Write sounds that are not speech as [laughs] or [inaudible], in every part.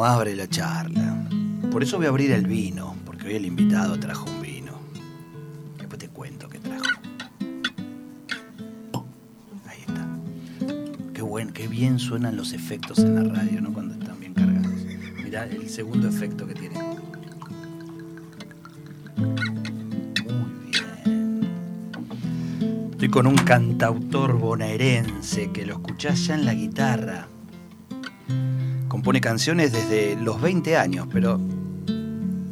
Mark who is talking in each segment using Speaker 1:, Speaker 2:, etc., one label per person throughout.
Speaker 1: Abre la charla. Por eso voy a abrir el vino, porque hoy el invitado trajo un vino. Después te cuento qué trajo. Oh, ahí está. Qué, buen, qué bien suenan los efectos en la radio, ¿no? Cuando están bien cargados. Mirá el segundo efecto que tiene. Muy bien. Estoy con un cantautor bonaerense que lo escuchás ya en la guitarra compone canciones desde los 20 años, pero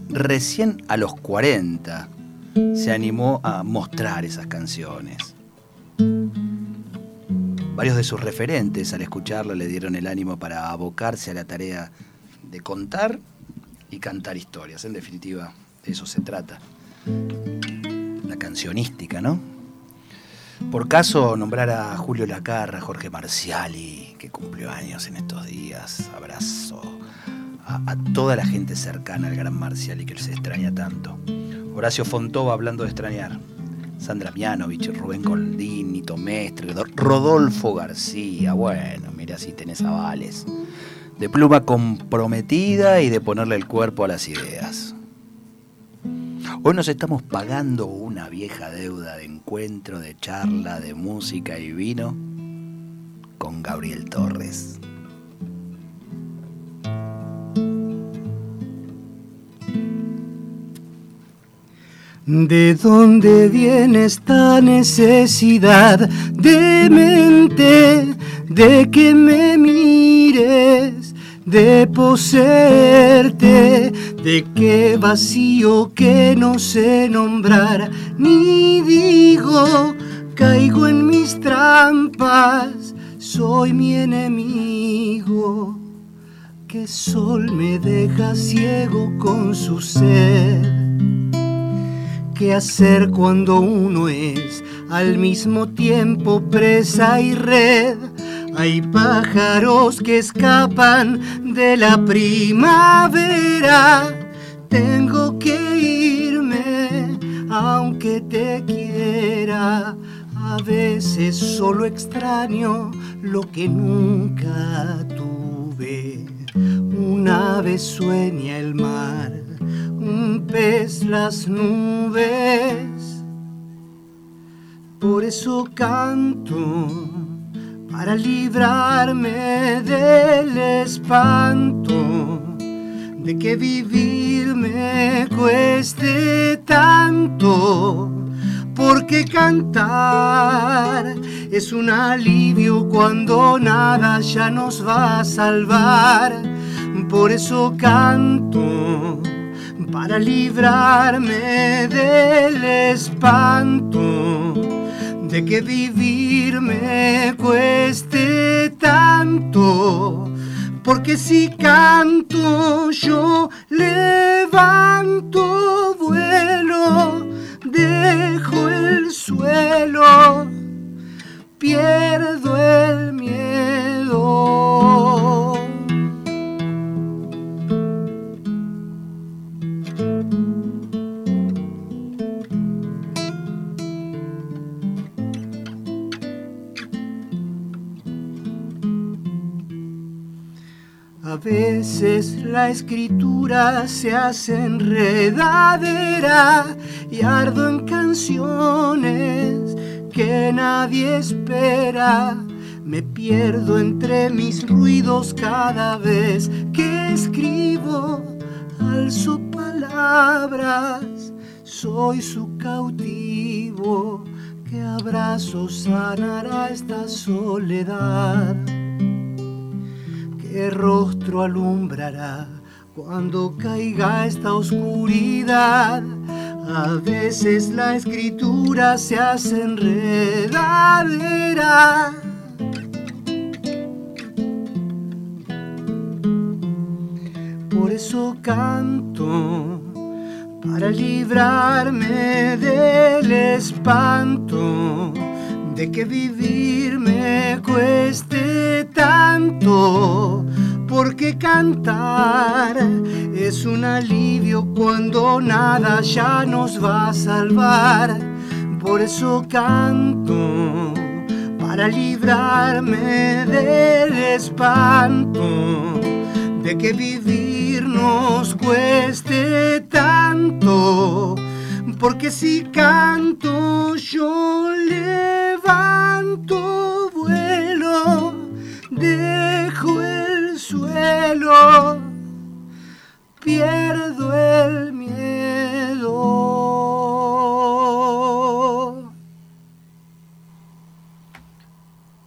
Speaker 1: recién a los 40 se animó a mostrar esas canciones. Varios de sus referentes al escucharlo le dieron el ánimo para abocarse a la tarea de contar y cantar historias. En definitiva, de eso se trata. La cancionística, ¿no? Por caso, nombrar a Julio Lacarra, Jorge Marciali, que cumplió años en estos días. Abrazo a, toda la gente cercana al gran Marciali que se extraña tanto. Horacio Fontova hablando de extrañar. Sandra Mianovich, Rubén Goldín, Nito Mestre, Rodolfo García. Bueno, mira si tenés avales. De pluma comprometida y de ponerle el cuerpo a las ideas. Hoy nos estamos pagando una vieja deuda de encuentro, de charla, de música y vino con Gabriel Torres.
Speaker 2: ¿De dónde viene esta necesidad de mente de que me mires? de poseerte, de qué vacío que no sé nombrar, ni digo, caigo en mis trampas, soy mi enemigo, que sol me deja ciego con su sed. ¿Qué hacer cuando uno es al mismo tiempo presa y red? Hay pájaros que escapan de la primavera. Tengo que irme aunque te quiera. A veces solo extraño lo que nunca tuve. Un ave sueña el mar, un pez las nubes. Por eso canto para librarme del espanto de que vivir me cueste tanto. Porque cantar es un alivio cuando nada ya nos va a salvar. Por eso canto para librarme del espanto de que vivir me cueste tanto. Porque si canto yo levanto vuelo, dejo el suelo, pierdo el miedo. A veces la escritura se hace enredadera y ardo en canciones que nadie espera. Me pierdo entre mis ruidos cada vez que escribo, alzo palabras, soy su cautivo, que abrazo sanará esta soledad qué rostro alumbrará cuando caiga esta oscuridad. A veces la escritura se hace enredadera. por eso canto, para librarme del espanto de que vivir me cueste tanto, porque cantar es un alivio cuando nada ya nos va a salvar. Por eso canto, para librarme del espanto de que vivir nos cueste tanto. Porque si canto yo levanto suelo, pierdo el miedo.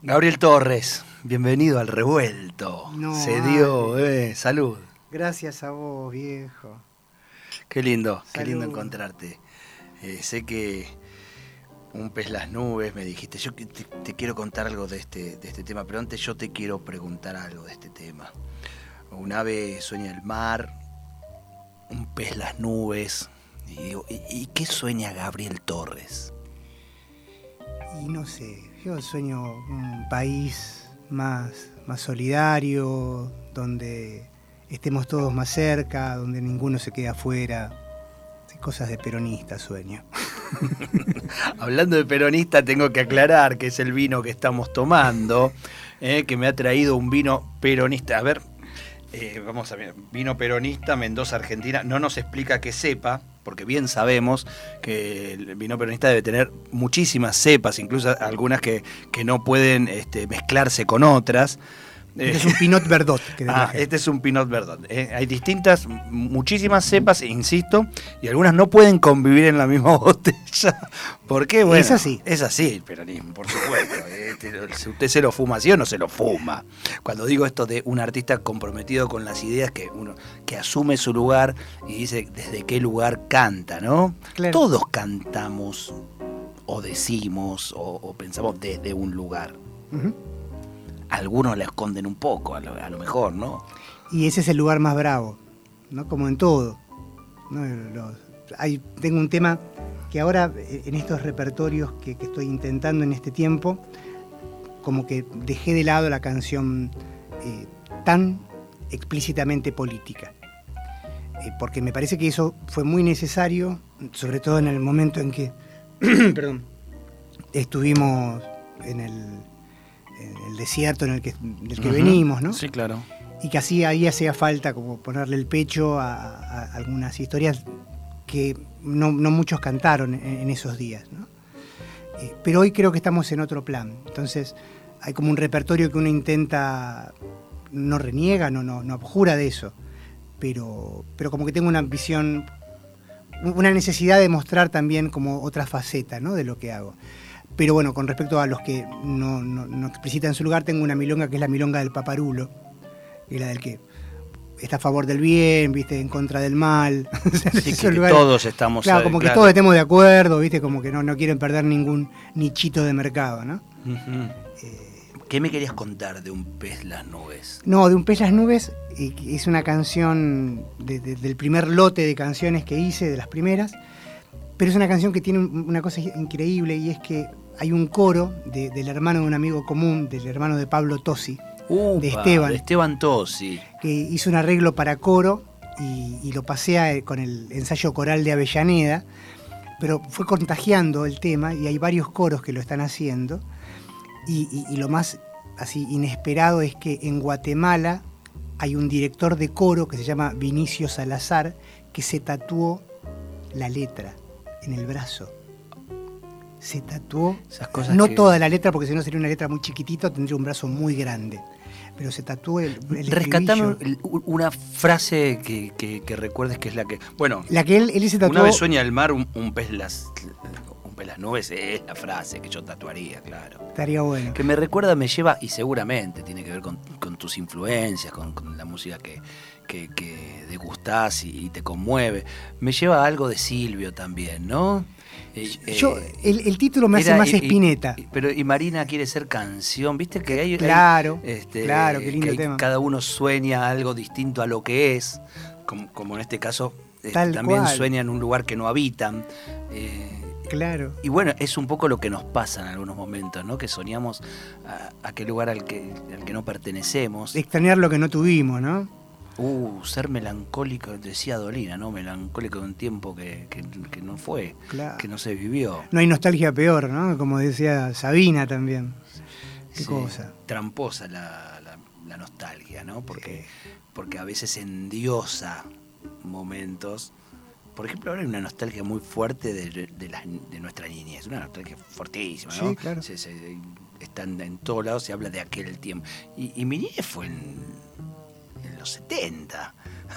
Speaker 1: Gabriel Torres, bienvenido al revuelto.
Speaker 2: No,
Speaker 1: Se dio, eh, salud.
Speaker 2: Gracias a vos, viejo.
Speaker 1: Qué lindo, qué lindo encontrarte. Eh, sé que un pez las nubes, me dijiste, yo te, te quiero contar algo de este, de este tema, pero antes yo te quiero preguntar algo de este tema. Un ave sueña el mar, un pez las nubes, y digo, ¿y, y qué sueña Gabriel Torres?
Speaker 2: Y no sé, yo sueño un país más, más solidario, donde estemos todos más cerca, donde ninguno se quede afuera. Cosas de peronista sueño. [laughs]
Speaker 1: Hablando de peronista, tengo que aclarar que es el vino que estamos tomando, eh, que me ha traído un vino peronista. A ver, eh, vamos a ver, vino peronista, Mendoza, Argentina. No nos explica qué cepa, porque bien sabemos que el vino peronista debe tener muchísimas cepas, incluso algunas que, que no pueden este, mezclarse con otras. Eh,
Speaker 2: Este es un Pinot Verdot. Que [laughs]
Speaker 1: Ah, este es un Pinot Verdot. Eh, hay distintas, muchísimas cepas, insisto, y algunas no pueden convivir en la misma [laughs] botella. ¿Por qué? Bueno,
Speaker 2: Es así.
Speaker 1: Es así el peronismo, por supuesto. [laughs] Este, si usted se lo fuma así o no se lo fuma. Cuando digo esto de un artista comprometido con las ideas, que uno que asume su lugar y dice desde qué lugar canta, ¿no?
Speaker 2: Claro.
Speaker 1: Todos cantamos o decimos o, o pensamos desde un lugar.
Speaker 2: Ujú.
Speaker 1: Algunos la esconden un poco, a lo, mejor, ¿no?
Speaker 2: Y ese es el lugar más bravo, ¿no? Como en todo. hay- tengo un tema que ahora, eh, en estos repertorios que, estoy intentando en este tiempo, como que dejé de lado la canción eh, tan explícitamente política. Eh, porque me parece que eso fue muy necesario, sobre todo en el momento en que [clears throat] perdón, estuvimos en el, el desierto en el que, del que venimos, ¿no?
Speaker 1: Sí, claro.
Speaker 2: y que así ahí hacía falta como ponerle el pecho a, a algunas historias que no, no muchos cantaron en, en esos días. ¿no? Eh, pero hoy creo que estamos en otro plan. Entonces hay como un repertorio que uno intenta, no reniega, no, no, no abjura de eso, pero, pero como que tengo una visión, una necesidad de mostrar también como otra faceta ¿no? de lo que hago. Pero bueno, con respecto a los que no, no, no explicitan su lugar, tengo una milonga que es la milonga del paparulo, que es la del que está a favor del bien, viste, en contra del mal. [laughs]
Speaker 1: Sí, que
Speaker 2: lugares-
Speaker 1: todos estamos
Speaker 2: Claro, como que
Speaker 1: claro.
Speaker 2: todos estemos de acuerdo, viste, como que no, no quieren perder ningún nichito de mercado, ¿no? Eh,
Speaker 1: ¿Qué me querías contar de un pez las nubes?
Speaker 2: No, de un pez las nubes eh, es una canción de- de- del primer lote de canciones que hice, de las primeras, pero es una canción que tiene un- una cosa increíble y es que hay un coro de- del hermano de un amigo común, del hermano de Pablo Tosi,
Speaker 1: Upa,
Speaker 2: Esteban.
Speaker 1: De Esteban Tosi.
Speaker 2: que hizo un arreglo para coro y, y lo pasea eh, con el ensayo coral de Avellaneda, pero fue contagiando el tema y hay varios coros que lo están haciendo. Y, y- y lo más así inesperado es que en Guatemala hay un director de coro que se llama Vinicio Salazar que se tatuó la letra en el brazo. Se tatuó
Speaker 1: Esas cosas
Speaker 2: no
Speaker 1: que-
Speaker 2: toda la letra, porque si no sería una letra muy chiquitita, tendría un brazo muy grande. Pero se tatuó el, el
Speaker 1: Rescatame una frase que, que- que recuerdes que es la que. Bueno,
Speaker 2: La que él, él se tatuó.
Speaker 1: una vez sueña el mar, un, un pez las. Un pez las nubes es la frase que yo tatuaría, claro.
Speaker 2: Estaría bueno.
Speaker 1: Que me recuerda, me lleva, y seguramente tiene que ver con, con tus influencias, con, con la música que, que, que degustás y, te conmueve. Me lleva a algo de Silvio también, ¿no?
Speaker 2: Eh, Yo, eh, el, título me hace más espineta.
Speaker 1: pero y Marina quiere ser canción, ¿viste? Que hay.
Speaker 2: Claro, este, claro, qué lindo tema.
Speaker 1: Cada uno sueña algo distinto a lo que es, como, en este caso este, también sueña en un lugar que no habitan.
Speaker 2: Eh, claro.
Speaker 1: Y bueno, es un poco lo que nos pasa en algunos momentos, ¿no? Que soñamos a, aquel lugar al que, al que no pertenecemos.
Speaker 2: Extrañar lo que no tuvimos, ¿no?
Speaker 1: Uh, ser melancólico, decía Dolina, ¿no? Melancólico de un tiempo que, no fue, que no se vivió.
Speaker 2: No hay nostalgia peor, ¿no? Como decía Sabina también. Qué cosa.
Speaker 1: Tramposa la, nostalgia, ¿no? Porque, porque a veces endiosa momentos. Por ejemplo, ahora hay una nostalgia muy fuerte de, de, nuestra niñez, una nostalgia fortísima, ¿no?
Speaker 2: Sí, claro.
Speaker 1: están en todos lados, se habla de aquel tiempo. Y, y mi niñez fue en 70.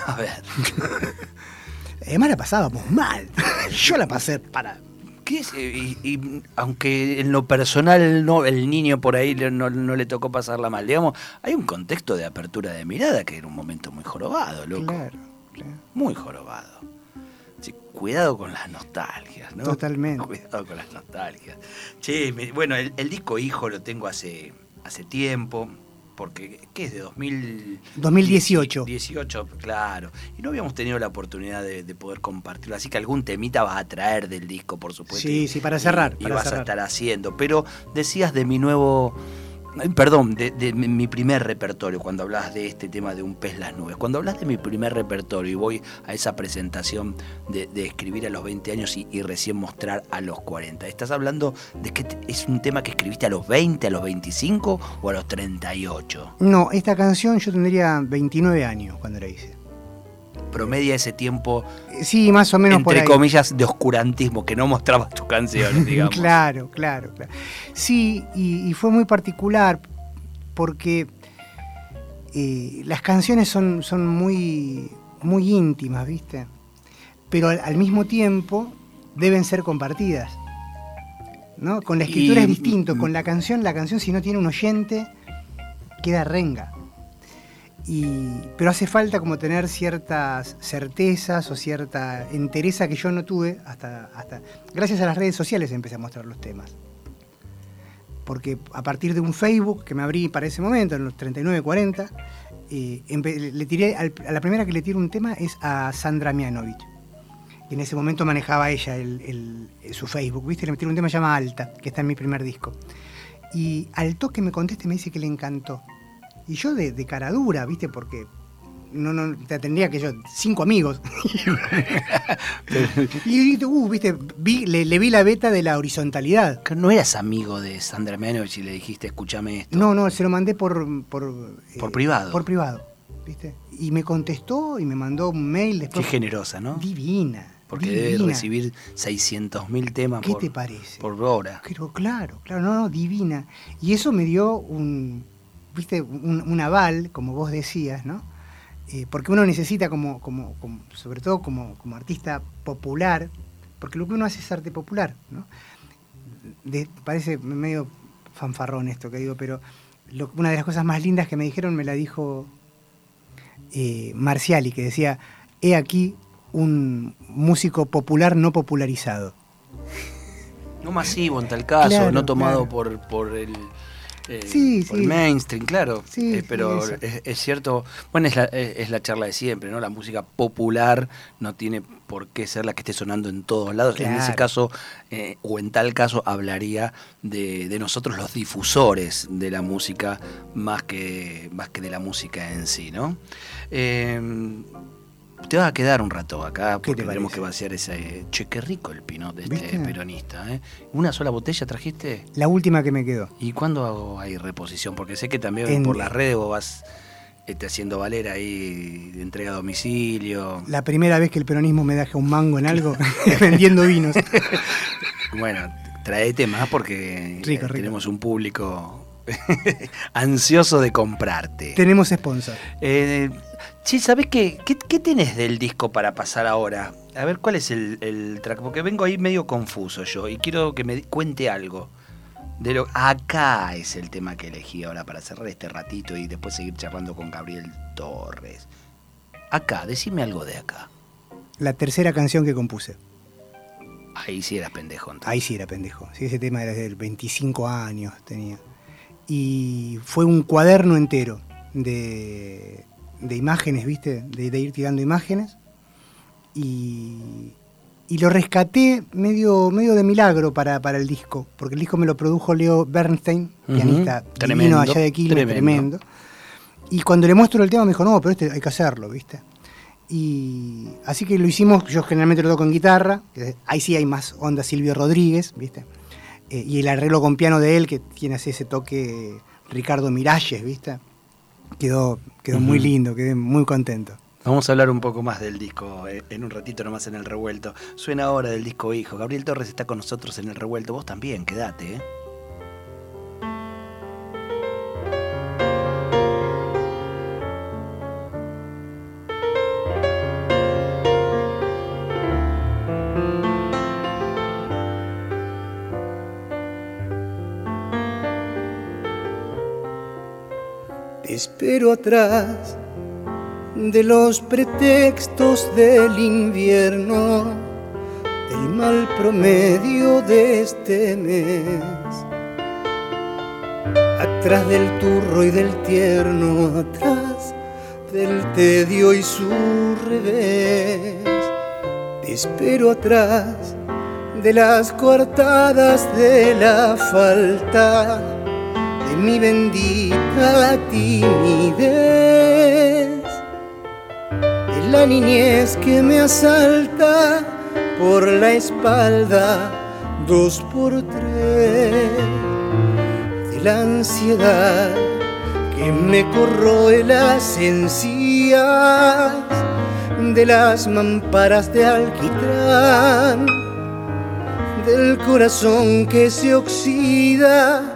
Speaker 1: A ver. [laughs]
Speaker 2: Además la pasábamos mal. Yo la pasé para.
Speaker 1: ¿Qué es? Y, aunque en lo personal no, el niño por ahí no, le tocó pasarla mal, digamos, hay un contexto de apertura de mirada que era un momento muy jorobado, loco.
Speaker 2: Claro,
Speaker 1: Muy jorobado. cuidado con las nostalgias, ¿no?
Speaker 2: Totalmente. [laughs]
Speaker 1: Cuidado con las nostalgias. Che, bueno, el, el, disco Hijo lo tengo hace, hace tiempo porque ¿qué es de 2000...
Speaker 2: 2018?
Speaker 1: 18, claro. Y no habíamos tenido la oportunidad de, poder compartirlo, así que algún temita vas a traer del disco, por supuesto.
Speaker 2: Sí, sí, para cerrar.
Speaker 1: Y,
Speaker 2: para
Speaker 1: vas
Speaker 2: a
Speaker 1: estar haciendo. Pero decías de mi nuevo perdón, de, mi primer repertorio, cuando hablas de este tema de un pez las nubes. Cuando hablas de mi primer repertorio y voy a esa presentación de, escribir a los 20 años y, recién mostrar a los 40, ¿estás hablando de que es un tema que escribiste a los 20, a los 25 o a los 38?
Speaker 2: No, esta canción yo tendría 29 años cuando la hice
Speaker 1: promedia ese tiempo.
Speaker 2: Sí, más o menos
Speaker 1: entre comillas, de oscurantismo, que no mostrabas tus canciones, [laughs] digamos.
Speaker 2: claro, claro, claro. Sí, y, fue muy particular porque eh, las canciones son, son muy, muy íntimas, ¿viste? Pero al, mismo tiempo deben ser compartidas. ¿no? Con la escritura es distinto, con la canción, la canción si no tiene un oyente, queda renga pero hace falta como tener ciertas certezas o cierta entereza que yo no tuve hasta. Gracias a las redes sociales empecé a mostrar los temas. Porque a partir de un Facebook que me abrí para ese momento, en los 39, 40, eh, le tiré, a la primera que le tiro un tema es a Sandra Mianovich. Y en ese momento manejaba ella su Facebook, ¿viste? Le tiré un tema llamado Alta, que está en mi primer disco. Y al toque me contesta y me dice que le encantó. Y yo de, de cara dura, ¿viste? Porque no, no, te tendría que yo, cinco amigos. [laughs] y uh, viste, le, vi la beta de la horizontalidad.
Speaker 1: No eras amigo de Sandra Menovich y le dijiste, escúchame esto.
Speaker 2: No, no, se lo mandé por... Por,
Speaker 1: por privado.
Speaker 2: Por privado, ¿viste? Y me contestó y me mandó un mail después.
Speaker 1: Qué generosa, ¿no?
Speaker 2: Divina.
Speaker 1: Porque debe recibir 600.000 temas
Speaker 2: ¿Qué te parece?
Speaker 1: por hora.
Speaker 2: Pero claro, claro, no, no, divina. Y eso me dio un viste, un, aval, como vos decías, ¿no? Eh, porque uno necesita como, como, sobre todo como, como, artista popular, porque lo que uno hace es arte popular, ¿no? parece medio fanfarrón esto que digo, pero una de las cosas más lindas que me dijeron me la dijo eh, Marciali, que decía, he aquí un músico popular no popularizado.
Speaker 1: No masivo en tal caso, no tomado por, por el eh, sí, sí. mainstream, claro.
Speaker 2: Sí,
Speaker 1: eh, pero es, cierto, bueno, es la, es la, charla de siempre, ¿no? La música popular no tiene por qué ser la que esté sonando en todos lados. En ese caso, eh, o en tal caso, hablaría de, de, nosotros los difusores de la música más que, más que de la música en sí, ¿no? Te vas a quedar un rato acá porque tenemos que vaciar ese. Che, qué rico el pinot de este peronista. ¿eh? ¿Una sola botella trajiste?
Speaker 2: La última que me quedó.
Speaker 1: ¿Y cuándo hay reposición? Porque sé que también por las redes vos vas este, haciendo valer ahí de entrega a domicilio.
Speaker 2: La primera vez que el peronismo me deja un mango en algo, [laughs] vendiendo vinos. [laughs]
Speaker 1: bueno, traete más porque tenemos un público [laughs] ansioso de comprarte.
Speaker 2: Tenemos sponsor.
Speaker 1: Eh, Sí, ¿sabes qué? qué? ¿Qué tenés del disco para pasar ahora? A ver, ¿cuál es el, track? Porque vengo ahí medio confuso yo y quiero que me cuente algo. De lo, acá es el tema que elegí ahora para cerrar este ratito y después seguir charlando con Gabriel Torres. Acá, decime algo de acá.
Speaker 2: La tercera canción que compuse.
Speaker 1: Ahí sí eras pendejo. entonces.
Speaker 2: Ahí sí era pendejo. Sí, ese tema era desde 25 años tenía. Y fue un cuaderno entero de, de imágenes, ¿viste? De, de ir tirando imágenes. Y, y lo rescaté medio, medio de milagro para, para el disco, porque el disco me lo produjo Leo Bernstein, pianista
Speaker 1: tremendo,
Speaker 2: allá de Quilmes,
Speaker 1: tremendo.
Speaker 2: tremendo. Y cuando le muestro el tema me dijo, no, pero este hay que hacerlo, ¿viste? Y así que lo hicimos, yo generalmente lo toco en guitarra, ahí sí hay más onda Silvio Rodríguez, ¿viste? Eh, y el arreglo con piano de él, que tiene así ese toque Ricardo Miralles, ¿viste? Quedó, quedó muy lindo, quedé muy contento.
Speaker 1: Vamos a hablar un poco más del disco eh, en un ratito nomás en el revuelto. Suena ahora del disco Hijo. Gabriel Torres está con nosotros en el revuelto. Vos también, quédate, ¿eh?
Speaker 2: Espero atrás de los pretextos del invierno, del mal promedio de este mes. Atrás del turro y del tierno, atrás del tedio y su revés. Te espero atrás de las coartadas de la falta de mi bendita timidez, de la niñez que me asalta por la espalda dos por tres, de la ansiedad que me corroe las encías, de las mamparas de alquitrán, del corazón que se oxida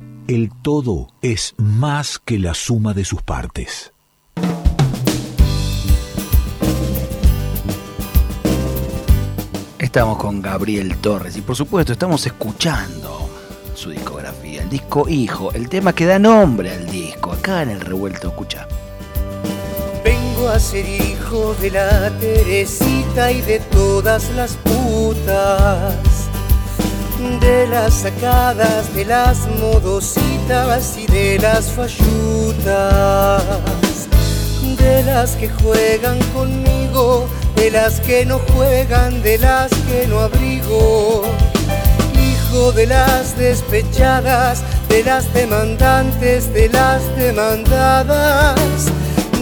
Speaker 3: El todo es más que la suma de sus partes.
Speaker 1: Estamos con Gabriel Torres y por supuesto estamos escuchando su discografía, el disco Hijo, el tema que da nombre al disco, acá en el revuelto, escucha.
Speaker 2: Vengo a ser hijo de la Teresita y de todas las putas, de las sacadas, de las modositas y de las fallutas, de las que juegan conmigo, de las que no juegan, de las que no abrigo. Hijo de las despechadas, de las demandantes, de las demandadas.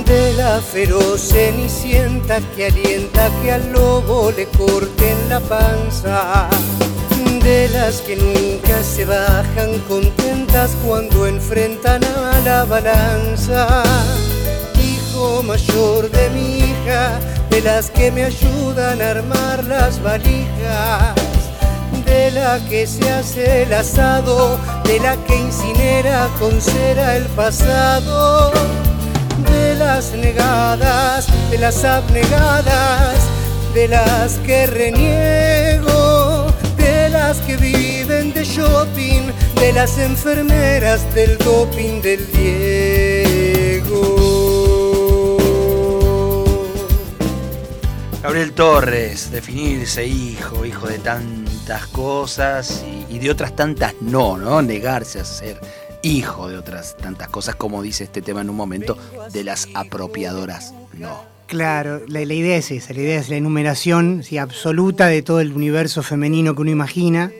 Speaker 2: De la feroz cenicienta que alienta que al lobo le corten la panza, de las que nunca se bajan contentas cuando enfrentan a la balanza, hijo mayor de mi hija, de las que me ayudan a armar las valijas de la que se hace el asado, de la que incinera con cera el pasado, de las negadas, de las abnegadas, de las que reniego, de las que viven de shopping, de las enfermeras del doping del Diego.
Speaker 1: Gabriel Torres, definirse hijo, hijo de tantas cosas y, y de otras tantas no, ¿no? Negarse a ser hijo de otras tantas cosas, como dice este tema en un momento, de las apropiadoras no.
Speaker 2: Claro, la, la idea es esa, la idea es la enumeración sí, absoluta de todo el universo femenino que uno imagina,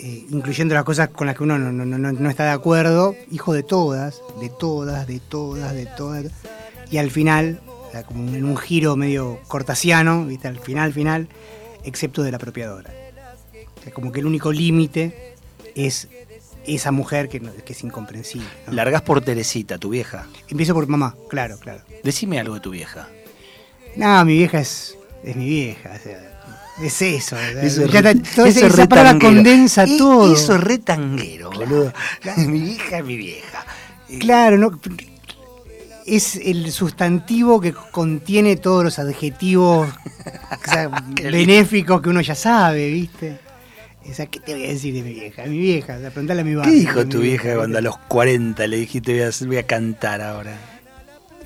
Speaker 2: eh, incluyendo las cosas con las que uno no, no- no- no está de acuerdo, hijo de todas, de todas, de todas, de todas, y al final, como en un giro medio cortasiano, ¿viste? al final, final, excepto de la apropiadora. O sea, como que el único límite es esa mujer que, que es incomprensible. ¿no?
Speaker 1: Largás por Teresita, tu vieja.
Speaker 2: Empiezo por mamá, claro, claro.
Speaker 1: Decime algo de tu vieja.
Speaker 2: No, mi vieja es, es mi vieja. O sea, es eso.
Speaker 1: Eso es re-
Speaker 2: toda
Speaker 1: eso
Speaker 2: esa, palabra condensa
Speaker 1: E-
Speaker 2: todo.
Speaker 1: Eso es re tanguero, boludo. [laughs] Mi vieja es mi vieja. Eh,
Speaker 2: Claro, no, es el sustantivo que contiene todos los adjetivos o sea, [laughs]
Speaker 1: Qué lindo.
Speaker 2: benéficos que uno ya sabe, ¿viste? O sea, ¿qué te voy a decir de mi vieja? Mi vieja, o sea, preguntale a mi
Speaker 1: ¿Qué
Speaker 2: barrio,
Speaker 1: dijo tu vieja cuando a los 40 le dijiste voy a, voy a cantar ahora?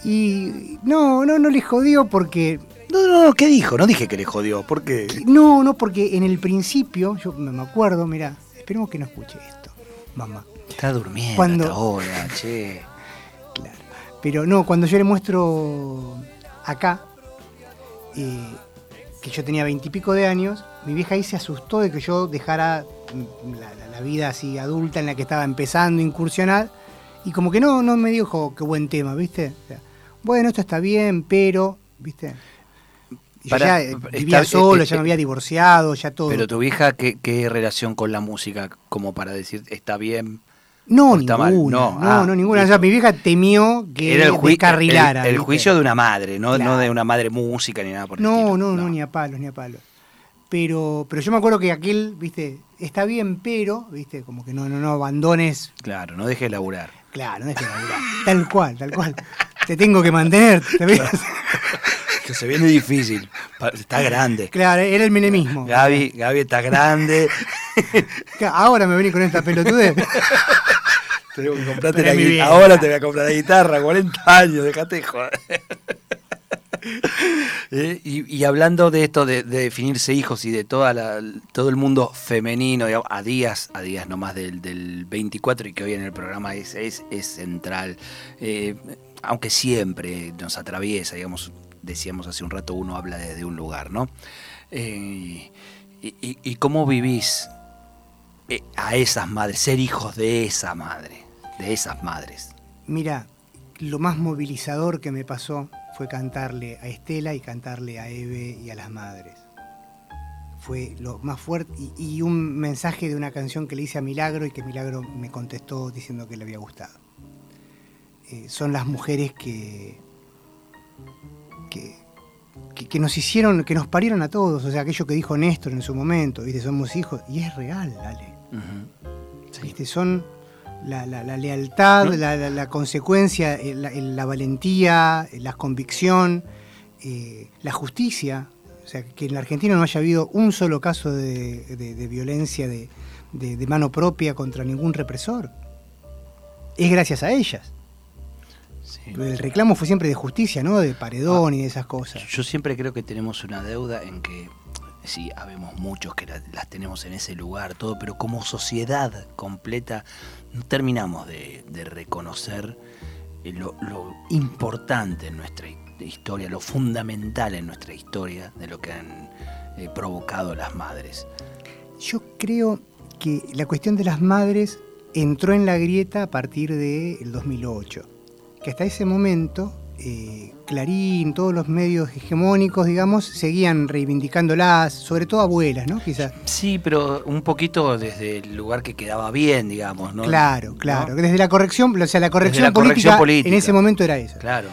Speaker 2: Y no, no, no le jodió porque
Speaker 1: No, no, no, ¿qué dijo? No dije que le jodió, ¿por qué?
Speaker 2: No, no, porque en el principio, yo me acuerdo, mira, esperemos que no escuche esto, mamá.
Speaker 1: Está durmiendo
Speaker 2: Cuando-
Speaker 1: hasta ahora, che.
Speaker 2: Claro. Pero no, cuando yo le muestro acá, eh, que yo tenía veintipico de años, mi vieja ahí se asustó de que yo dejara la, la- la vida así adulta en la que estaba empezando a incursionar, y como que no, no me dijo qué buen tema, ¿viste? O sea, bueno, esto está bien, pero, ¿viste? Y yo
Speaker 1: Para-
Speaker 2: ya eh, vivía
Speaker 1: eh,
Speaker 2: solo,
Speaker 1: eh,
Speaker 2: ya me había divorciado, ya todo.
Speaker 1: Pero tu vieja, ¿qué, qué relación con la música? Como para decir, está bien.
Speaker 2: No, ninguna.
Speaker 1: No,
Speaker 2: No,
Speaker 1: ah,
Speaker 2: no, ninguna. O sea, mi vieja temió que
Speaker 1: Era el,
Speaker 2: descarrilara.
Speaker 1: el- juicio de una madre, no,
Speaker 2: Claro.
Speaker 1: no de una madre música ni nada por el
Speaker 2: No,
Speaker 1: estilo.
Speaker 2: no, no, ni a palos, ni a palos. Pero, pero yo me acuerdo que aquel, viste, está bien, pero, viste, como que no, no, no abandones.
Speaker 1: Claro, no dejes laburar.
Speaker 2: Claro, no es que laburar. Tal cual, tal cual. Te tengo que mantener. ¿te ves?
Speaker 1: Que se viene difícil. Está grande.
Speaker 2: Claro, era el menemismo.
Speaker 1: Gaby, Gaby está grande.
Speaker 2: Ahora me vení con esta pelotudez.
Speaker 1: Tengo que comprarte la. Ahora te voy a comprar la guitarra, 40 años, dejate de joder. Eh, y, y hablando de esto de, de definirse hijos y de toda la- todo el mundo femenino, digamos, a días, a días nomás del, del 24 y que hoy en el programa es, es, es central, eh, aunque siempre nos atraviesa, digamos, decíamos hace un rato, uno habla desde un lugar, ¿no? Eh, y, cómo vivís eh, a esas madres, ser hijos de esa madre, de esas madres.
Speaker 2: Mira, lo más movilizador que me pasó fue cantarle a Estela y cantarle a Eve y a las madres. Fue lo más fuerte y, y un mensaje de una canción que le hice a Milagro y que Milagro me contestó diciendo que le había gustado. Eh, son las mujeres que, que, que, que nos hicieron, que nos parieron a todos, o sea, aquello que dijo Néstor en su momento, ¿viste? Somos hijos, y es real, Ale.
Speaker 1: Sí.
Speaker 2: ¿viste? Son la, la- la lealtad,
Speaker 1: ¿No?
Speaker 2: la, la- consecuencia, eh, la, el- la valentía, eh, la convicción, eh, la justicia. O sea, que en la Argentina no haya habido un solo caso de, de- de violencia de- de mano propia contra ningún represor. Es gracias a ellas.
Speaker 1: Sí.
Speaker 2: El reclamo fue siempre de justicia, ¿no? De paredón y de esas cosas.
Speaker 1: Yo siempre creo que tenemos una deuda en que, sí, habemos muchos que la- las tenemos en ese lugar, todo, pero como sociedad completa no terminamos de, de reconocer eh, lo, lo importante en nuestra hi- historia, lo fundamental en nuestra historia de lo que han eh, provocado las madres.
Speaker 2: Yo creo que la cuestión de las madres entró en la grieta a partir del 2008, que hasta ese momento eh, Clarín, todos los medios hegemónicos, digamos, seguían reivindicándolas, sobre todo abuelas, ¿no? Quizás.
Speaker 1: Sí, pero un poquito desde el lugar que quedaba bien, digamos, ¿no?
Speaker 2: Claro, claro.
Speaker 1: ¿No?
Speaker 2: Desde la corrección, o sea, la corrección,
Speaker 1: la corrección
Speaker 2: política, en ese momento era esa.
Speaker 1: Claro.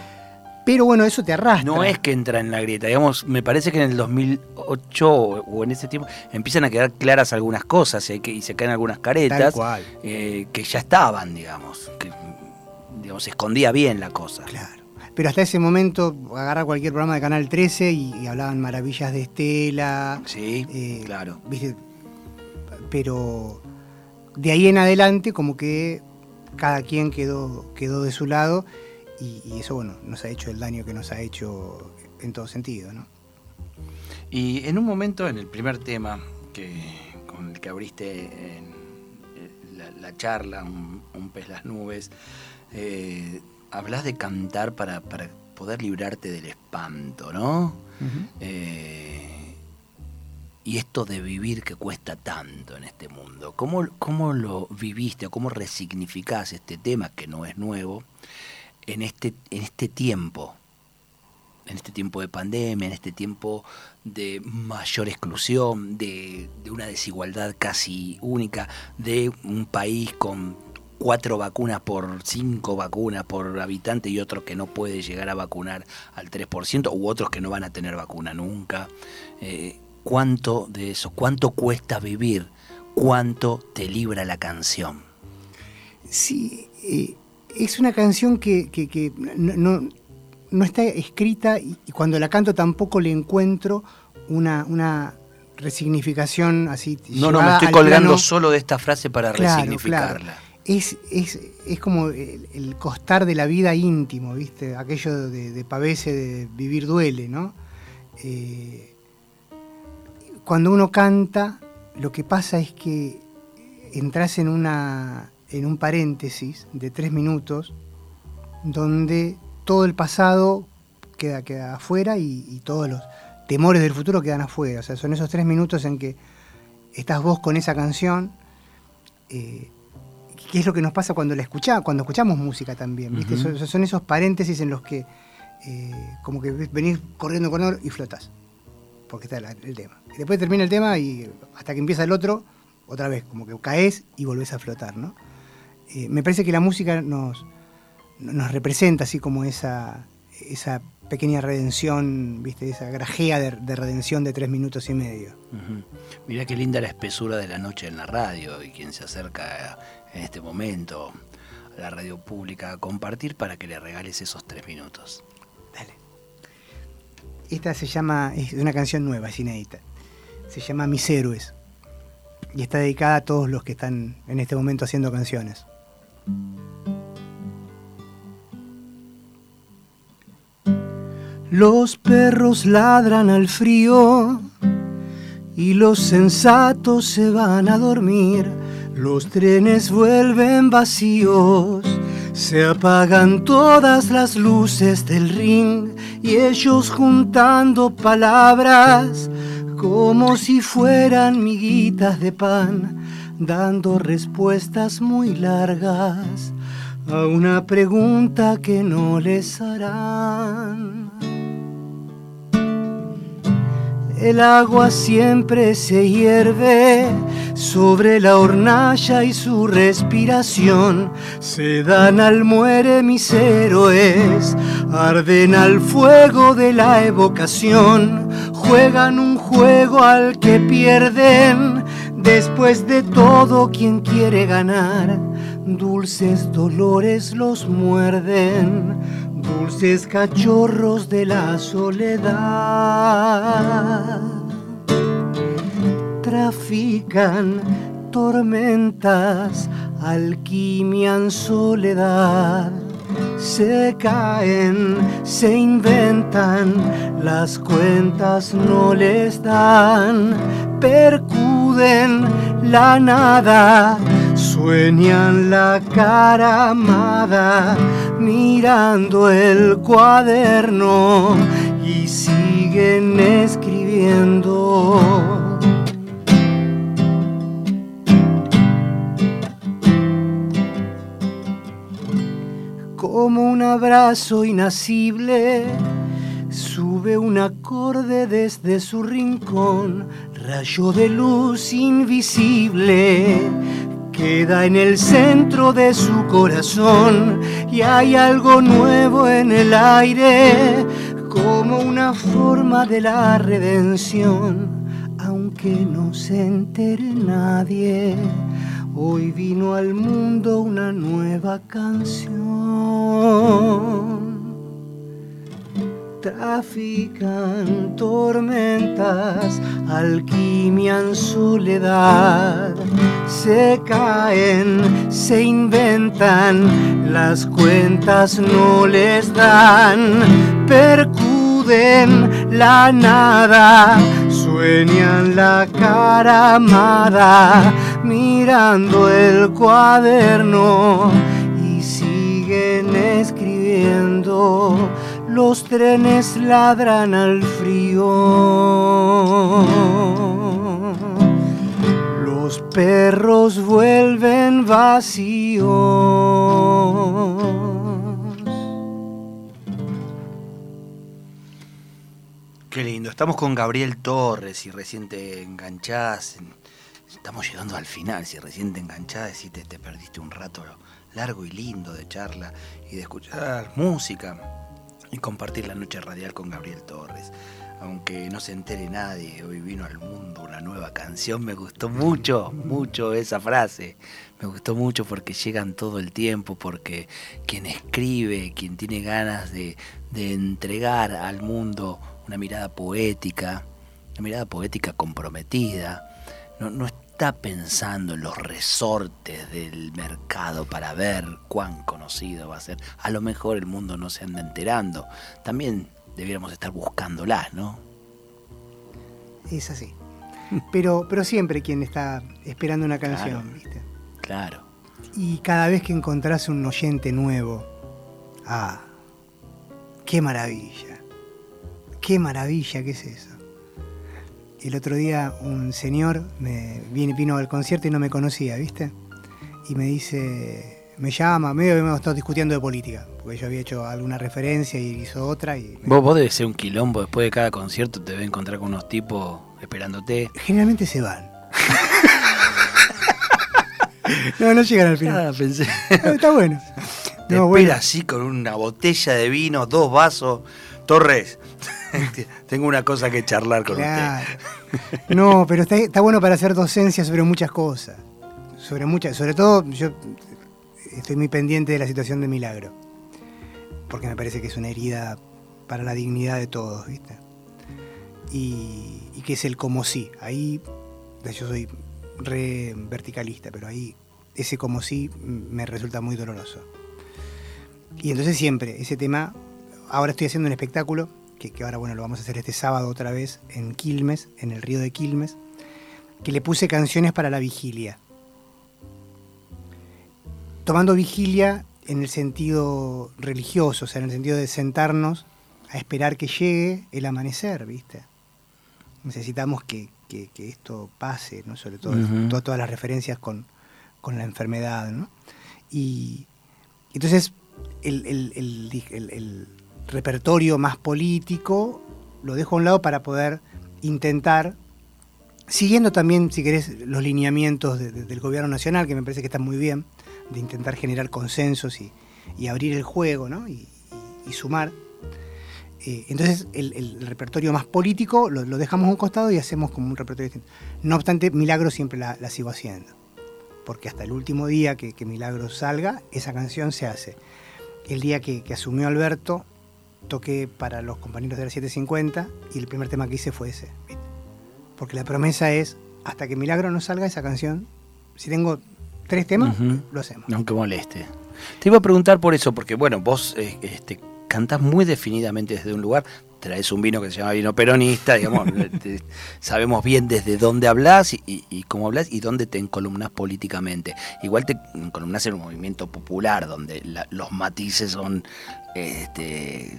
Speaker 2: Pero bueno, eso te arrastra.
Speaker 1: No es que entra en la grieta, digamos, me parece que en el 2008 o en ese tiempo empiezan a quedar claras algunas cosas y, hay que- y se caen algunas
Speaker 2: Tal
Speaker 1: caretas
Speaker 2: cual.
Speaker 1: eh, que ya estaban, digamos, que digamos, se escondía bien la cosa.
Speaker 2: Claro. Pero hasta ese momento, agarrar cualquier programa de Canal 13 y, y hablaban maravillas de Estela.
Speaker 1: Sí,
Speaker 2: eh,
Speaker 1: claro.
Speaker 2: ¿viste? Pero de ahí en adelante, como que cada quien quedó, quedó de su lado y, y eso, bueno, nos ha hecho el daño que nos ha hecho en todo sentido, ¿no?
Speaker 1: Y en un momento, en el primer tema que, con el que abriste en, eh, la, la charla, un, un pez las nubes, eh, hablas de cantar para, para poder librarte del espanto, ¿no? Eh, y esto de vivir que cuesta tanto en este mundo. ¿Cómo, cómo lo viviste o cómo resignificás este tema que no es nuevo en este, en este tiempo? En este tiempo de pandemia, en este tiempo de mayor exclusión, de, de una desigualdad casi única, de un país con cuatro vacunas por cinco vacunas por habitante y otros que no puede llegar a vacunar al 3% u otros que no van a tener vacuna nunca. Eh, ¿Cuánto de eso? ¿Cuánto cuesta vivir? ¿Cuánto te libra la canción?
Speaker 2: Sí, eh, es una canción que, no, está escrita y, cuando la canto tampoco le encuentro una, una resignificación así.
Speaker 1: No, no, me estoy colgando solo de esta frase para resignificarla.
Speaker 2: Es, es, es, como el, costar de la vida íntimo, ¿viste? Aquello de, de pavese de vivir duele, ¿no? Eh, cuando uno canta, lo que pasa es que entras en, una, en un paréntesis de tres minutos donde todo el pasado queda, queda afuera y todos los temores del futuro quedan afuera. O sea, son esos tres minutos en que estás vos con esa canción. Eh, que es lo que nos pasa cuando la escuchamos, cuando escuchamos música también, ¿viste? son, esos paréntesis en los que eh, como que venís corriendo con y flotas. Porque está el tema. Y después termina el tema y hasta que empieza el otro, otra vez, como que caes y volvés a flotar, ¿no? Eh, me parece que la música nos, nos representa así como esa, esa pequeña redención, viste, esa grajea de, redención de tres minutos y medio.
Speaker 1: Mira qué linda la espesura de la noche en la radio y quien se acerca en este momento a la radio pública a compartir para que le regales esos tres minutos.
Speaker 2: Dale. Esta se llama, es una canción nueva, es inédita. Se llama Mis Héroes y está dedicada a todos los que están en este momento haciendo canciones. Los perros ladran al frío y los sensatos se van a dormir. Los trenes vuelven vacíos, se apagan todas las luces del ring y ellos juntando palabras como si fueran miguitas de pan, dando respuestas muy largas a una pregunta que no les harán. El agua siempre se hierve sobre la hornalla y su respiración. Se dan al muere mis héroes, arden al fuego de la evocación. Juegan un juego al que pierden. Después de todo, quien quiere ganar, dulces dolores los muerden dulces cachorros de la soledad. Trafican tormentas, alquimian soledad. Se caen, se inventan, las cuentas no les dan, percuden la nada, sueñan la cara amada mirando el cuaderno y siguen escribiendo. Como un abrazo inacible, sube un acorde desde su rincón, rayo de luz invisible queda en el centro de su corazón y hay algo nuevo en el aire, como una forma de la redención, aunque no se entere nadie. Hoy vino al mundo una nueva canción trafican tormentas, alquimian soledad, se caen, se inventan, las cuentas no les dan, percuden la nada, sueñan la cara amada, mirando el cuaderno y siguen escribiendo los trenes ladran al frío. Los perros vuelven vacíos.
Speaker 1: Qué lindo. Estamos con Gabriel Torres y recién te enganchás estamos llegando al final. Si recién te enganchás, si te, te perdiste un rato largo y lindo de charla y de escuchar música y compartir la noche radial con Gabriel Torres. Aunque no se entere nadie, hoy vino al mundo una nueva canción. Me gustó mucho, mucho esa frase. Me gustó mucho porque llegan todo el tiempo, porque quien escribe, quien tiene ganas de, de entregar al mundo una mirada poética, una mirada poética comprometida, no, no pensando en los resortes del mercado para ver cuán conocido va a ser. A lo mejor el mundo no se anda enterando. También debiéramos estar buscándolas, ¿no?
Speaker 2: Es así. Pero, pero siempre quien está esperando una canción,
Speaker 1: Claro.
Speaker 2: ¿viste?
Speaker 1: Claro.
Speaker 2: Y cada vez que encontrás un oyente nuevo, ah, qué maravilla. Qué maravilla que es eso. El otro día un señor me vino, al concierto y no me conocía, ¿viste? Y me dice, me llama, medio que hemos estado discutiendo de política, porque yo había hecho alguna referencia y hizo otra y
Speaker 1: Vos, vos debes ser un quilombo. Después de cada concierto te debe encontrar con unos tipos esperándote.
Speaker 2: generalmente se van. [laughs] no, no llegan al final.
Speaker 1: Ah, pensé.
Speaker 2: No, Está bueno.
Speaker 1: Te
Speaker 2: No,
Speaker 1: espera
Speaker 2: bueno.
Speaker 1: así con una botella de vino, dos vasos. Torres, tengo una cosa que charlar con usted.
Speaker 2: No, pero está, bueno para hacer docencia sobre muchas cosas. Sobre muchas, sobre todo yo estoy muy pendiente de la situación de Milagro. Porque me parece que es una herida para la dignidad de todos, ¿viste? Y, que es el como sí. Ahí, yo soy re verticalista, pero ahí ese como sí me resulta muy doloroso. Y entonces siempre, ese tema, ahora estoy haciendo un espectáculo, que, que ahora bueno, lo vamos a hacer este sábado otra vez en Quilmes, en el río de Quilmes, que le puse canciones para la vigilia. Tomando vigilia en el sentido religioso, o sea, en el sentido de sentarnos a esperar que llegue el amanecer, ¿viste? Necesitamos que, que- que esto pase, ¿no? Sobre todo
Speaker 1: Ujú.
Speaker 2: to- todas las referencias con, con la enfermedad, ¿no? Y entonces el- el repertorio más político lo dejo a un lado para poder intentar, siguiendo también, si querés, los lineamientos de- de- del gobierno nacional, que me parece que están muy bien, de intentar generar consensos y, abrir el juego, ¿no? Y, sumar. Eh, entonces, el, repertorio más político lo, dejamos a un costado y hacemos como un repertorio distinto. No obstante, Milagro siempre la, sigo haciendo. Porque hasta el último día que, Milagro salga, esa canción se hace. El día que asumió Alberto, toqué para los compañeros de la 750 y el primer tema que hice fue ese. ¿viste? Porque la promesa es, hasta que Milagro no salga esa canción, si tengo tres temas, lo hacemos.
Speaker 1: Aunque moleste. Te iba a preguntar por eso, porque bueno, vos eh, este, cantás muy definidamente desde un lugar, traes un vino que se llama vino peronista, digamos, [laughs] te- sabemos bien desde dónde hablas y, y- y cómo hablas y dónde te encolumnas políticamente. Igual te encolumnas en un movimiento popular, donde la- los matices son este,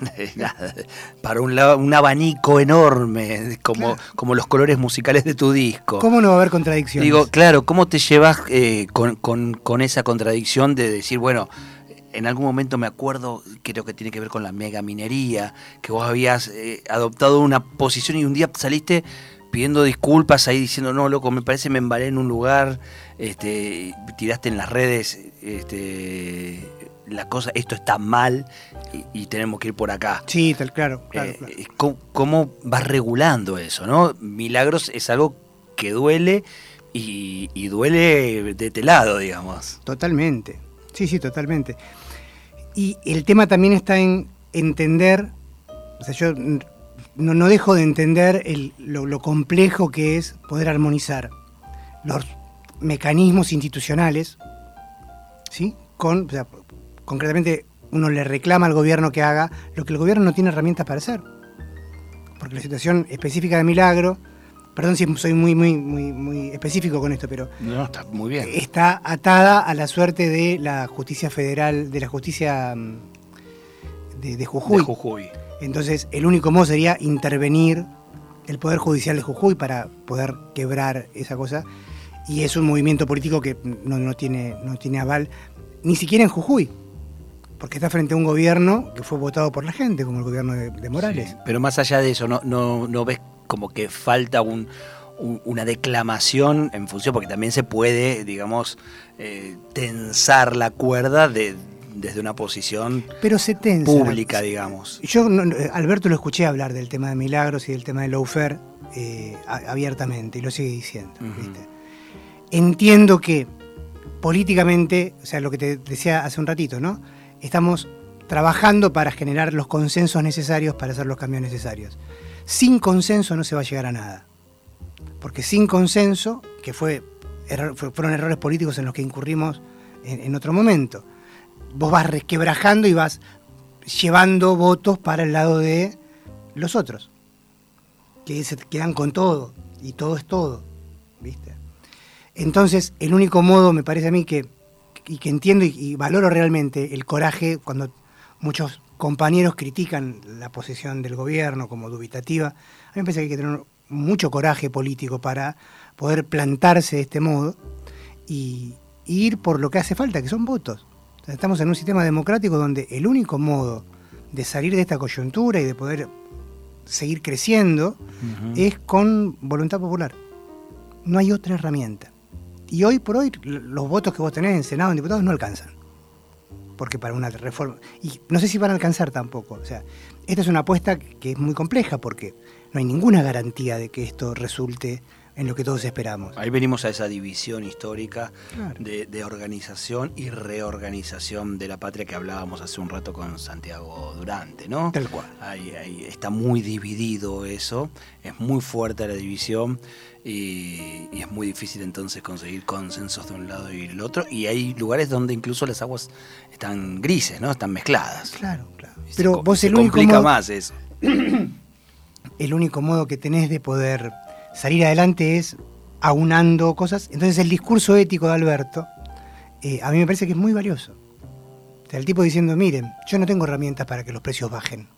Speaker 1: [laughs] para un lado un abanico enorme, como,
Speaker 2: Claro.
Speaker 1: como los colores musicales de tu disco.
Speaker 2: ¿Cómo no va a haber contradicciones?
Speaker 1: Digo, claro, ¿cómo te llevas eh, con, con- con esa contradicción de decir, bueno, en algún momento me acuerdo, creo que tiene que ver con la mega minería, que vos habías eh, adoptado una posición y un día saliste pidiendo disculpas ahí diciendo, no, loco, me parece me embalé en un lugar, este, tiraste en las redes, este, la cosa, esto está mal y, y tenemos que ir por acá.
Speaker 2: Sí, tal, claro, claro,
Speaker 1: Eh,
Speaker 2: claro.
Speaker 1: ¿cómo, cómo vas regulando eso, no? Milagros es algo que duele y, y duele de este lado, digamos.
Speaker 2: Totalmente. Sí, sí, totalmente. Y el tema también está en entender, o sea, yo no, no dejo de entender el- lo, lo complejo que es poder armonizar los mecanismos institucionales, ¿sí? Con, o sea, concretamente, uno le reclama al gobierno que haga lo que el gobierno no tiene herramientas para hacer. Porque la situación específica de Milagro, perdón si soy muy, muy, muy, muy específico con esto, pero
Speaker 1: No, está muy bien.
Speaker 2: está atada a la suerte de la justicia federal, de la justicia mm, de, de Jujuy.
Speaker 1: De Jujuy.
Speaker 2: Entonces, el único modo sería intervenir el Poder Judicial de Jujuy para poder quebrar esa cosa. Y es un movimiento político que no, no tiene, no tiene aval, ni siquiera en Jujuy, porque está frente a un gobierno que fue votado por la gente, como el gobierno de, de Morales.
Speaker 1: Sí, Pero más allá de eso, ¿no, no, no ves como que falta un, una declamación en función, porque también se puede, digamos, eh, tensar la cuerda de, desde una posición
Speaker 2: Pero se tensa.
Speaker 1: pública, digamos.
Speaker 2: Yo, Alberto lo escuché hablar del tema de Milagros y del tema de Lawfare eh, abiertamente, y lo sigue diciendo. Entiendo que políticamente, o sea, lo que te decía hace un ratito, ¿no? Estamos trabajando para generar los consensos necesarios para hacer los cambios necesarios. Sin consenso no se va a llegar a nada. Porque sin consenso, que fue, fueron errores políticos en los que incurrimos en, otro momento, vos vas resquebrajando y vas llevando votos para el lado de los otros, que se quedan con todo, y todo es todo, ¿viste? Entonces, el único modo, me parece a mí, que, y que entiendo y, valoro realmente el coraje cuando muchos compañeros critican la posición del gobierno como dubitativa, a mí me parece que hay que tener mucho coraje político para poder plantarse de este modo y, ir por lo que hace falta, que son votos. estamos en un sistema democrático donde el único modo de salir de esta coyuntura y de poder seguir creciendo es con voluntad popular. No hay otra herramienta. Y hoy por hoy los votos que vos tenés en Senado, en diputados, no alcanzan. Porque para una reforma... Y no sé si van a alcanzar tampoco. O sea, esta es una apuesta que es muy compleja porque no hay ninguna garantía de que esto resulte en lo que todos esperamos.
Speaker 1: Ahí venimos a esa división histórica de, organización y reorganización de la patria que hablábamos hace un rato con Santiago Durante, ¿no?
Speaker 2: Tal cual.
Speaker 1: Ahí, está muy dividido eso, es muy fuerte la división y, es muy difícil entonces conseguir consensos de un lado y del otro y hay lugares donde incluso las aguas están grises, ¿no? Están mezcladas.
Speaker 2: Claro, claro. Pero vos el
Speaker 1: complica más eso. [clears throat]
Speaker 2: el único modo que tenés de poder salir adelante es aunando cosas. Entonces el discurso ético de Alberto eh, a mí me parece que es muy valioso. el tipo diciendo, miren, yo no tengo herramientas para que los precios bajen,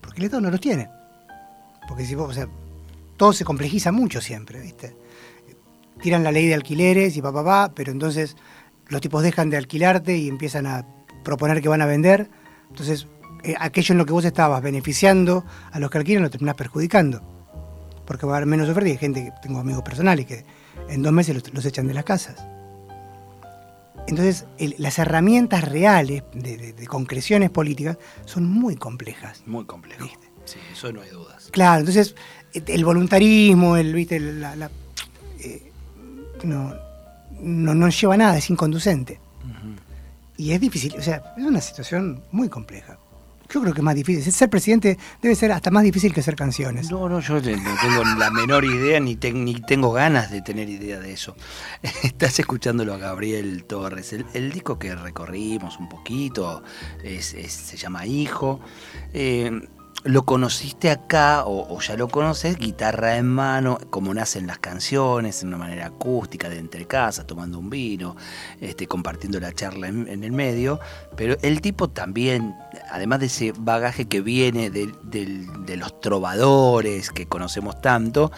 Speaker 2: porque el Estado no los tiene. Porque si vos, o sea, todo se complejiza mucho siempre, ¿viste? Tiran la ley de alquileres y pa, pa, pa, pero entonces los tipos dejan de alquilarte y empiezan a proponer que van a vender. Entonces, eh, aquello en lo que vos estabas beneficiando a los que alquilan lo terminás perjudicando porque va a haber menos oferta y hay gente que tengo amigos personales que en dos meses los, echan de las casas. Entonces, las herramientas reales de, concreciones políticas son muy complejas.
Speaker 1: Muy complejas. Sí, eso no hay dudas.
Speaker 2: Claro, entonces, el voluntarismo, el, ¿viste? Eh, no, no, lleva a nada, es inconducente. Y es difícil, o sea, es una situación muy compleja. Yo creo que es más difícil. Ser presidente debe ser hasta más difícil que hacer canciones.
Speaker 1: No, no, yo no tengo la menor idea ni, ni tengo ganas de tener idea de eso. [laughs] Estás escuchándolo a Gabriel Torres. El, disco que recorrimos un poquito se llama Hijo. Eh, lo conociste acá o, ya lo conoces, guitarra en mano, como nacen las canciones, en una manera acústica, de entre casa, tomando un vino, este, compartiendo la charla en, el medio, pero el tipo también, además de ese bagaje que viene de, los trovadores que conocemos tanto,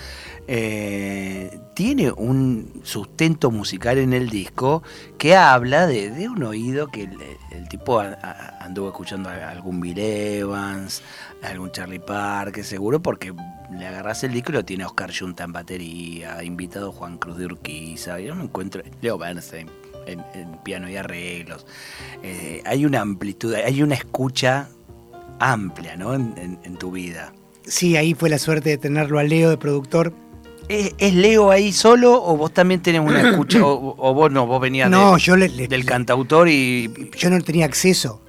Speaker 1: eh, tiene un sustento musical en el disco que habla de, un oído que el, tipo anduvo escuchando algún Bill Evans, algún Charlie Parker, seguro, porque le agarras el disco y lo tiene Oscar Junta en batería, invitado Juan Cruz de Urquiza, yo me encuentro Leo Bernstein en, piano y arreglos. Eh, hay una amplitud, hay una escucha amplia, ¿no? En, tu vida.
Speaker 2: Sí, ahí fue la suerte de tenerlo a Leo de productor.
Speaker 1: ¿Es, Leo ahí solo o vos también tenés una escucha? o, vos no, vos venías
Speaker 2: no, yo
Speaker 1: del cantautor y...
Speaker 2: Yo no tenía acceso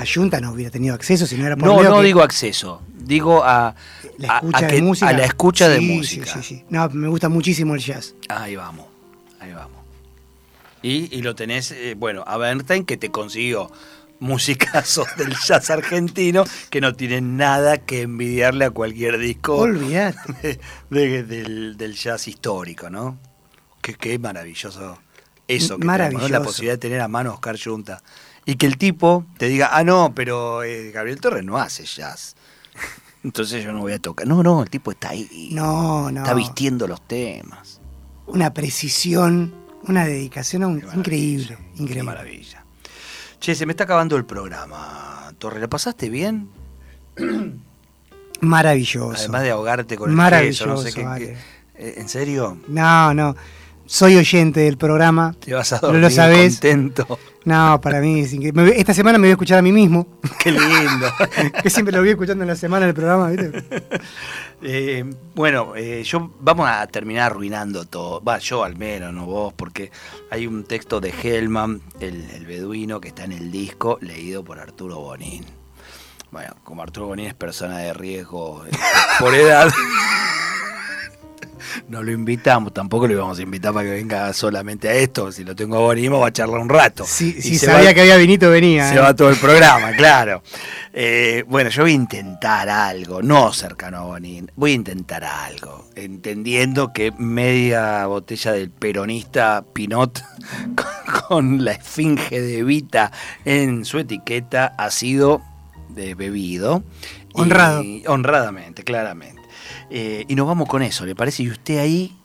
Speaker 2: a Junta no hubiera tenido acceso si no era por
Speaker 1: No, no digo acceso, digo a
Speaker 2: la escucha de música.
Speaker 1: A la escucha de música. Sí, sí,
Speaker 2: No, me gusta muchísimo el jazz.
Speaker 1: Ahí vamos, ahí vamos. Y, lo tenés, eh, bueno, a Bernstein que te consiguió musicazos del jazz argentino que no tienen nada que envidiarle a cualquier disco
Speaker 2: Olvídate. [laughs]
Speaker 1: del, jazz histórico, ¿no? Qué, qué maravilloso eso que
Speaker 2: maravilloso.
Speaker 1: la posibilidad de tener a mano a Oscar Junta y que el tipo te diga, ah, no, pero eh, Gabriel Torres no hace jazz. [laughs] Entonces yo no voy a tocar. No, no, el tipo está ahí.
Speaker 2: No, no.
Speaker 1: Está vistiendo los temas.
Speaker 2: Una precisión, una dedicación increíble, increíble. Qué
Speaker 1: maravilla. Che, se me está acabando el programa. Torres, ¿lo pasaste bien?
Speaker 2: Maravilloso.
Speaker 1: Además de ahogarte con el
Speaker 2: Maravilloso, queso, no sé qué,
Speaker 1: ¿Eh, ¿En serio?
Speaker 2: No, no. Soy oyente del programa.
Speaker 1: Te vas a
Speaker 2: No
Speaker 1: dormir
Speaker 2: lo sabés.
Speaker 1: contento.
Speaker 2: No, para mí es increíble. Esta semana me voy a escuchar a mí mismo,
Speaker 1: Qué lindo. [laughs]
Speaker 2: que siempre lo voy escuchando en la semana del programa, ¿viste? [laughs]
Speaker 1: Eh, bueno, eh, yo vamos a terminar arruinando todo. Va, yo al menos, no vos, porque hay un texto de Hellman, el, el beduino, que está en el disco, leído por Arturo Bonín. Bueno, como Arturo Bonín es persona de riesgo eh, por edad, [laughs] no lo invitamos, tampoco lo íbamos a invitar para que venga solamente a esto. Si lo tengo a Bonín, vamos a charlar un rato. Y se
Speaker 2: sabía
Speaker 1: va-
Speaker 2: que había vinito, venía.
Speaker 1: se
Speaker 2: ¿eh?
Speaker 1: va todo el programa, [laughs] claro. Eh, bueno, yo voy a intentar algo, no cercano a Bonín, voy a intentar algo, entendiendo que media botella del peronista Pinot [laughs] con, con la esfinge de Vita en su etiqueta ha sido de bebido. Y-
Speaker 2: Honrado.
Speaker 1: honradamente, claramente. Eh, y nos vamos con eso, ¿le parece? Y usted ahí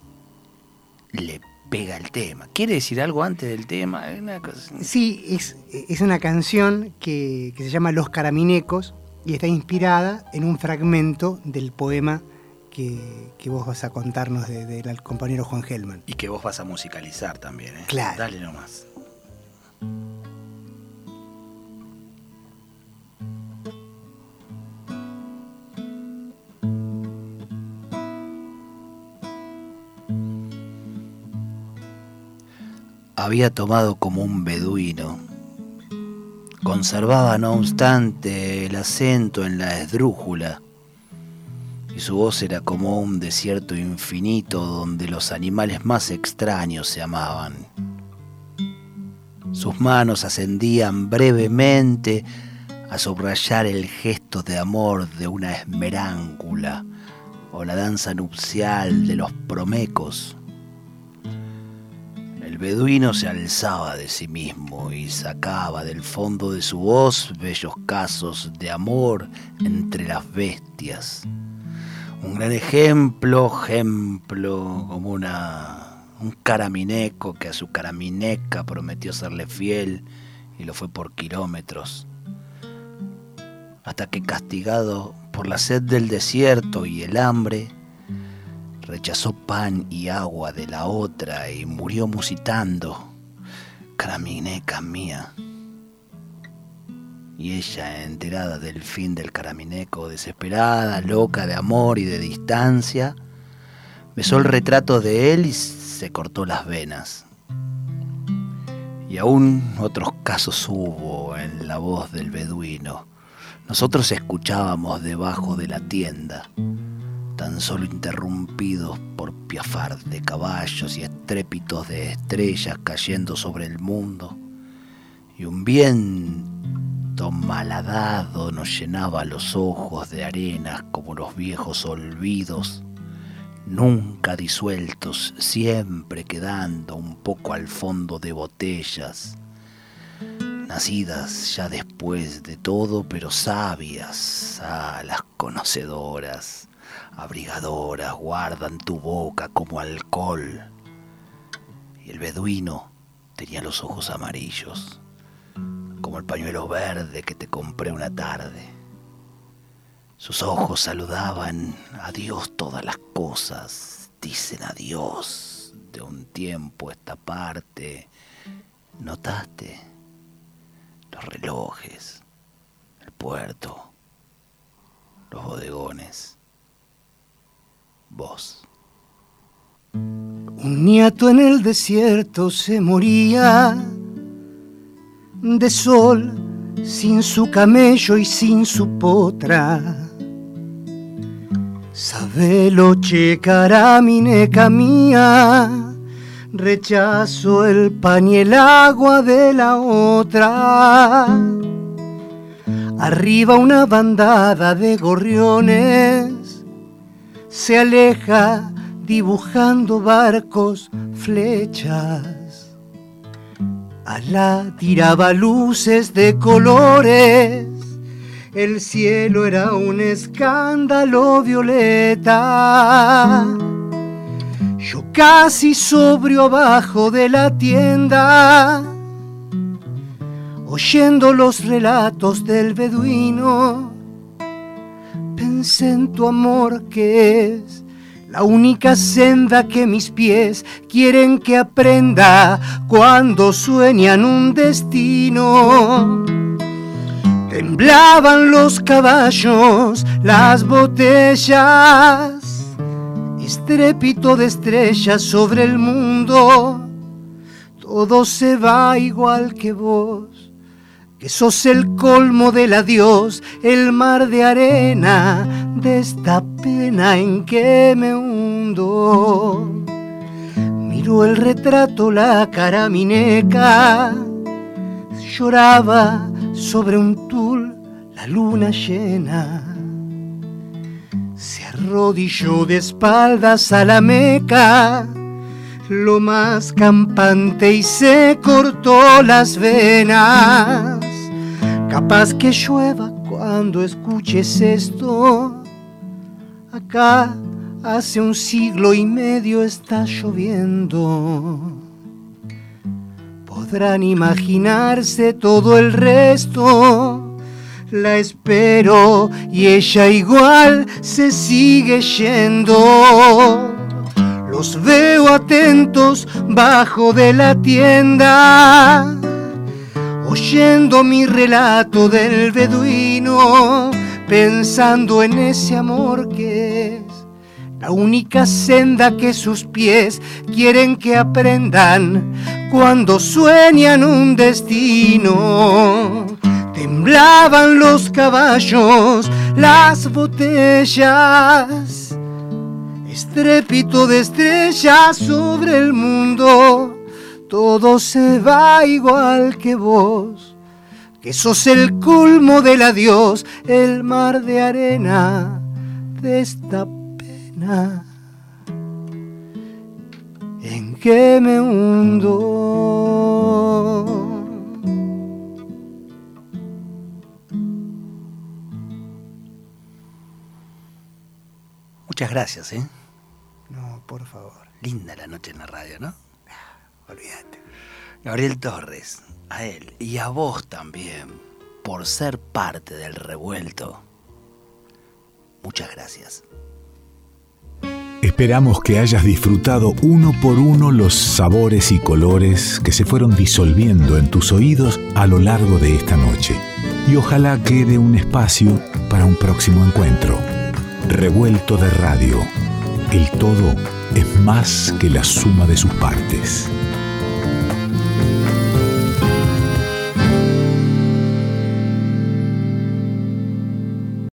Speaker 1: le pega el tema. ¿Quiere decir algo antes del tema? Una cosa-
Speaker 2: Sí, es, es una canción que, que se llama Los Caraminecos y está inspirada en un fragmento del poema que, que vos vas a contarnos de- del compañero Juan Gelman.
Speaker 1: Y que vos vas a musicalizar también, ¿eh?
Speaker 2: Claro.
Speaker 1: Dale nomás. Había tomado como un beduino. Conservaba, no obstante, el acento en la esdrújula y su voz era como un desierto infinito donde los animales más extraños se amaban. Sus manos ascendían brevemente a subrayar el gesto de amor de una esmerángula o la danza nupcial de los promecos. El beduino se alzaba de sí mismo y sacaba del fondo de su voz bellos casos de amor entre las bestias un gran ejemplo, ejemplo, como una, un caramineco que a su caramineca prometió serle fiel y lo fue por kilómetros. Hasta que castigado por la sed del desierto y el hambre, rechazó pan y agua de la otra y murió musitando, caramineca mía. Y ella, enterada del fin del caramineco, desesperada, loca de amor y de distancia, besó el retrato de él y se cortó las venas. Y aún otros casos hubo en la voz del beduino. Nosotros escuchábamos debajo de la tienda, tan solo interrumpidos por piafar de caballos y estrépitos de estrellas cayendo sobre el mundo, y un viento malhadado nos llenaba los ojos de arenas como los viejos olvidos, nunca disueltos, siempre quedando un poco al fondo de botellas, nacidas ya después de todo, pero sabias, ah, las conocedoras, abrigadoras, guardan tu boca como alcohol. Y el beduino tenía los ojos amarillos como el pañuelo verde que te compré una tarde. Sus ojos saludaban a Dios todas las cosas, dicen adiós de un tiempo a esta parte. ¿Notaste? Los relojes, el puerto, los bodegones, vos.
Speaker 2: Un nieto en el desierto se moría de sol, sin su camello y sin su potra. Sabelo checará mineca mía, rechazo el pan y el agua de la otra. Arriba una bandada de gorriones se aleja dibujando barcos, flechas. Alá tiraba luces de colores, el cielo era un escándalo violeta. Yo casi sobrio abajo de la tienda, oyendo los relatos del beduino, en tu amor que es la única senda que mis pies quieren que aprenda cuando sueñan un destino. Temblaban los caballos, las botellas, estrépito de estrellas sobre el mundo. Todo se va igual que vos, que sos el colmo del adiós, el mar de arena de esta pena en que me hundo. Miro el retrato, la cara mineca, lloraba sobre un tul la luna llena. Se arrodilló de espaldas a la meca, lo más campante y se cortó las venas. Capaz que llueva cuando escuches esto. Acá hace un siglo y medio está lloviendo podrán imaginarse todo el resto. La espero y ella igual se sigue yendo. Los veo atentos bajo de la tienda, oyendo mi relato del beduino, pensando en ese amor que es la única senda que sus pies quieren que aprendan cuando sueñan un destino. Temblaban los caballos, las botellas, estrépito de estrellas sobre el mundo. Todo se va igual que vos, que sos el colmo del adiós, el mar de arena de esta en que me hundo.
Speaker 1: Muchas gracias, ¿eh?
Speaker 2: No, por favor.
Speaker 1: Linda la noche en la radio, ¿no? Gabriel Torres, a él y a vos también, por ser parte del revuelto. Muchas gracias.
Speaker 3: Esperamos que hayas disfrutado uno por uno los sabores y colores que se fueron disolviendo en tus oídos a lo largo de esta noche. Y ojalá quede un espacio para un próximo encuentro. Revuelto de radio. El todo es más que la suma de sus partes.